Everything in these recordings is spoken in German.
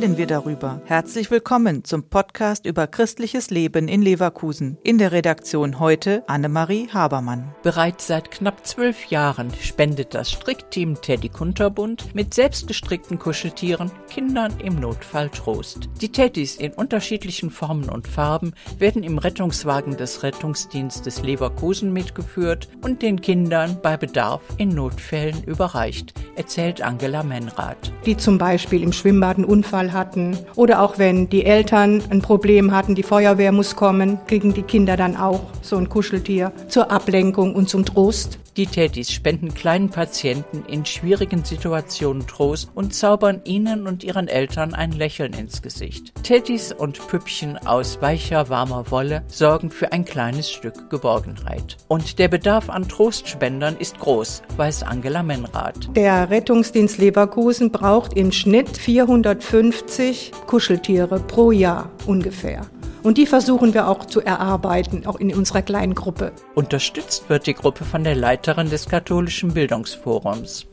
wir darüber. Herzlich willkommen zum Podcast über christliches Leben in Leverkusen. In der Redaktion heute Annemarie Habermann. Bereits seit knapp zwölf Jahren spendet das Strickteam Teddy Kunterbund mit selbstgestrickten Kuscheltieren Kindern im Notfall Trost. Die Teddys in unterschiedlichen Formen und Farben werden im Rettungswagen des Rettungsdienstes Leverkusen mitgeführt und den Kindern bei Bedarf in Notfällen überreicht, erzählt Angela Menrath. Die zum Beispiel im Schwimmbad einen Unfall hatten oder auch wenn die Eltern ein Problem hatten, die Feuerwehr muss kommen, kriegen die Kinder dann auch so ein Kuscheltier zur Ablenkung und zum Trost. Die Teddys spenden kleinen Patienten in schwierigen Situationen Trost und zaubern ihnen und ihren Eltern ein Lächeln ins Gesicht. Teddys und Püppchen aus weicher, warmer Wolle sorgen für ein kleines Stück Geborgenheit. Und der Bedarf an Trostspendern ist groß, weiß Angela Menrath. Der Rettungsdienst Leverkusen braucht im Schnitt 450 Kuscheltiere pro Jahr ungefähr. Und die versuchen wir auch zu erarbeiten, auch in unserer kleinen Gruppe. Unterstützt wird die Gruppe von der Leiterin des katholischen Bildungsforums.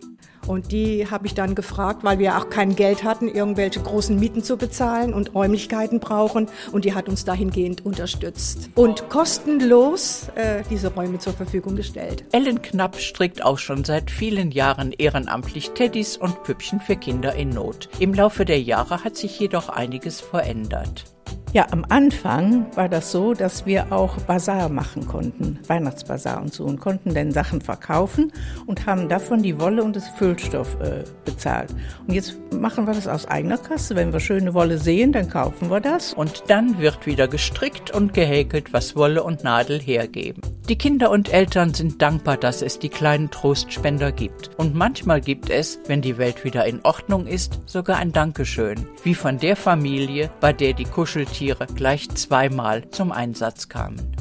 Und die habe ich dann gefragt, weil wir auch kein Geld hatten, irgendwelche großen Mieten zu bezahlen und Räumlichkeiten brauchen. Und die hat uns dahingehend unterstützt und kostenlos äh, diese Räume zur Verfügung gestellt. Ellen Knapp strickt auch schon seit vielen Jahren ehrenamtlich Teddys und Püppchen für Kinder in Not. Im Laufe der Jahre hat sich jedoch einiges verändert. Ja, am Anfang war das so, dass wir auch Bazar machen konnten, Weihnachtsbazar und so, und konnten dann Sachen verkaufen und haben davon die Wolle und das Füllstoff äh, bezahlt. Und jetzt machen wir das aus eigener Kasse. Wenn wir schöne Wolle sehen, dann kaufen wir das. Und dann wird wieder gestrickt und gehäkelt, was Wolle und Nadel hergeben. Die Kinder und Eltern sind dankbar, dass es die kleinen Trostspender gibt. Und manchmal gibt es, wenn die Welt wieder in Ordnung ist, sogar ein Dankeschön, wie von der Familie, bei der die Kuscheltiere gleich zweimal zum Einsatz kamen.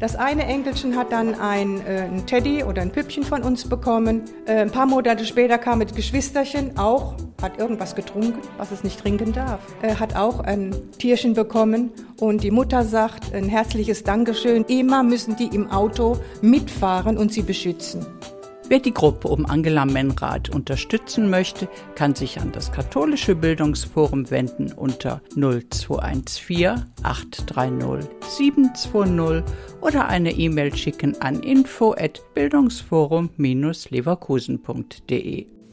Das eine Enkelchen hat dann ein, äh, ein Teddy oder ein Püppchen von uns bekommen. Äh, ein paar Monate später kam das Geschwisterchen auch, hat irgendwas getrunken, was es nicht trinken darf. Äh, hat auch ein Tierchen bekommen und die Mutter sagt ein herzliches Dankeschön. Immer müssen die im Auto mitfahren und sie beschützen. Wer die Gruppe um Angela Menrath unterstützen möchte, kann sich an das Katholische Bildungsforum wenden unter 0214 830 720 oder eine E-Mail schicken an info at bildungsforum-leverkusen.de.